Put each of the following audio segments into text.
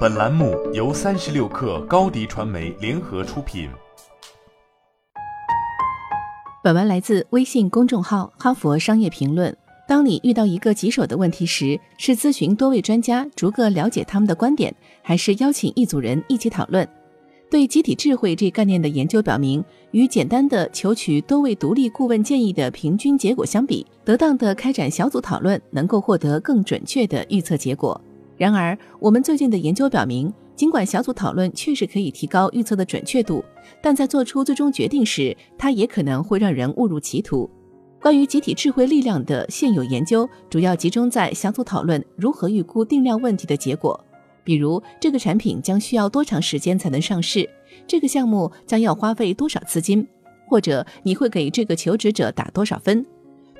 本栏目由三十六氪高低传媒联合出品。本文来自微信公众号《哈佛商业评论》。当你遇到一个棘手的问题时，是咨询多位专家，逐个了解他们的观点，还是邀请一组人一起讨论？对集体智慧这概念的研究表明，与简单的求取多位独立顾问建议的平均结果相比，得当的开展小组讨论能够获得更准确的预测结果。然而，我们最近的研究表明，尽管小组讨论确实可以提高预测的准确度，但在做出最终决定时，它也可能会让人误入歧途。关于集体智慧力量的现有研究，主要集中在小组讨论如何预估定量问题的结果。比如，这个产品将需要多长时间才能上市？这个项目将要花费多少资金？或者你会给这个求职者打多少分？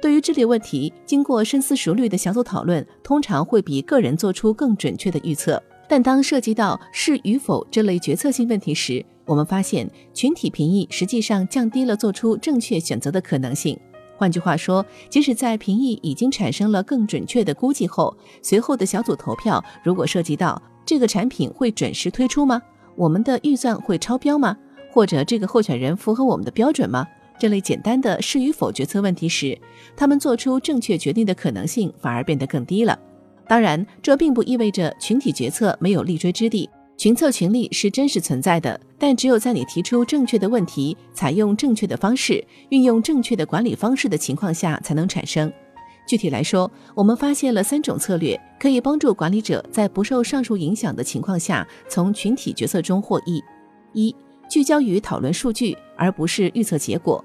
对于这类问题，经过深思熟虑的小组讨论，通常会比个人做出更准确的预测。但当涉及到是与否这类决策性问题时，我们发现群体评议实际上降低了做出正确选择的可能性。换句话说，即使在评议已经产生了更准确的估计后，随后的小组投票如果涉及到这个产品会准时推出吗？我们的预算会超标吗？或者这个候选人符合我们的标准吗？这类简单的是与否决策问题时，他们做出正确决定的可能性反而变得更低了。当然，这并不意味着群体决策没有立锥之地。群策群力是真实存在的，但只有在你提出正确的问题、采用正确的方式、运用正确的管理方式的情况下才能产生。具体来说，我们发现了三种策略可以帮助管理者在不受上述影响的情况下从群体决策中获益：一、聚焦于讨论数据，而不是预测结果。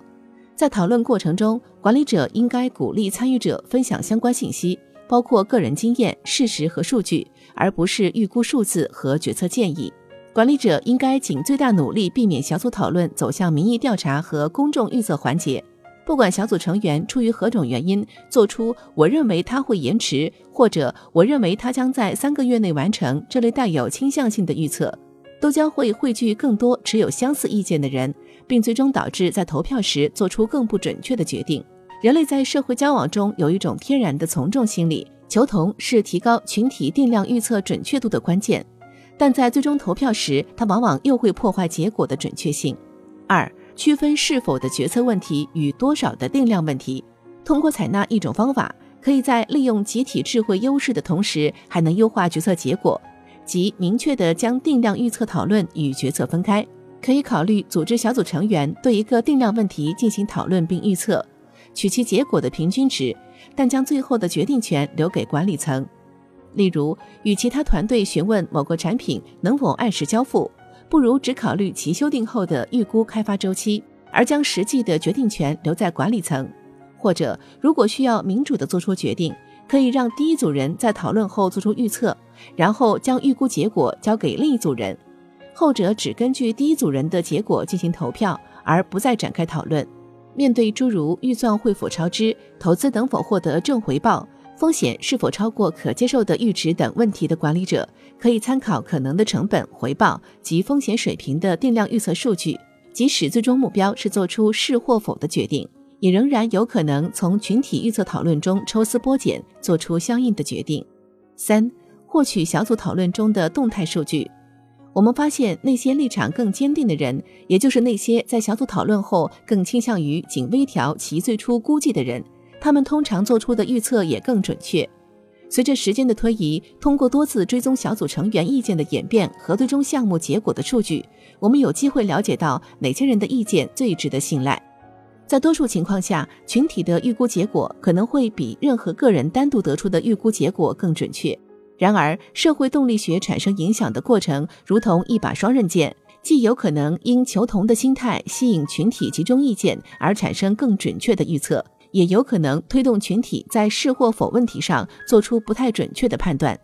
在讨论过程中，管理者应该鼓励参与者分享相关信息。包括个人经验、事实和数据，而不是预估数字和决策建议。管理者应该尽最大努力避免小组讨论走向民意调查和公众预测环节。不管小组成员出于何种原因做出“我认为他会延迟”或者“我认为他将在三个月内完成”这类带有倾向性的预测，都将会汇聚更多持有相似意见的人，并最终导致在投票时做出更不准确的决定。人类在社会交往中有一种天然的从众心理，求同是提高群体定量预测准确度的关键，但在最终投票时，它往往又会破坏结果的准确性。二、区分是否的决策问题与多少的定量问题。通过采纳一种方法，可以在利用集体智慧优势的同时，还能优化决策结果，即明确地将定量预测讨论与决策分开。可以考虑组织小组成员对一个定量问题进行讨论并预测。取其结果的平均值，但将最后的决定权留给管理层。例如，与其他团队询问某个产品能否按时交付，不如只考虑其修订后的预估开发周期，而将实际的决定权留在管理层。或者，如果需要民主的做出决定，可以让第一组人在讨论后做出预测，然后将预估结果交给另一组人，后者只根据第一组人的结果进行投票，而不再展开讨论。面对诸如预算会否超支、投资能否获得正回报、风险是否超过可接受的阈值等问题的管理者，可以参考可能的成本、回报及风险水平的定量预测数据。即使最终目标是做出是或否的决定，也仍然有可能从群体预测讨论中抽丝剥茧，做出相应的决定。三、获取小组讨论中的动态数据。我们发现，那些立场更坚定的人，也就是那些在小组讨论后更倾向于仅微调其最初估计的人，他们通常做出的预测也更准确。随着时间的推移，通过多次追踪小组成员意见的演变和最终项目结果的数据，我们有机会了解到哪些人的意见最值得信赖。在多数情况下，群体的预估结果可能会比任何个人单独得出的预估结果更准确。然而，社会动力学产生影响的过程如同一把双刃剑，既有可能因求同的心态吸引群体集中意见而产生更准确的预测，也有可能推动群体在是或否问题上做出不太准确的判断。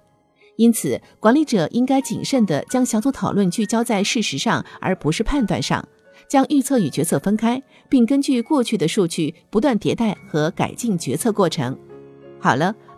因此，管理者应该谨慎地将小组讨论聚焦在事实上，而不是判断上，将预测与决策分开，并根据过去的数据不断迭代和改进决策过程。好了。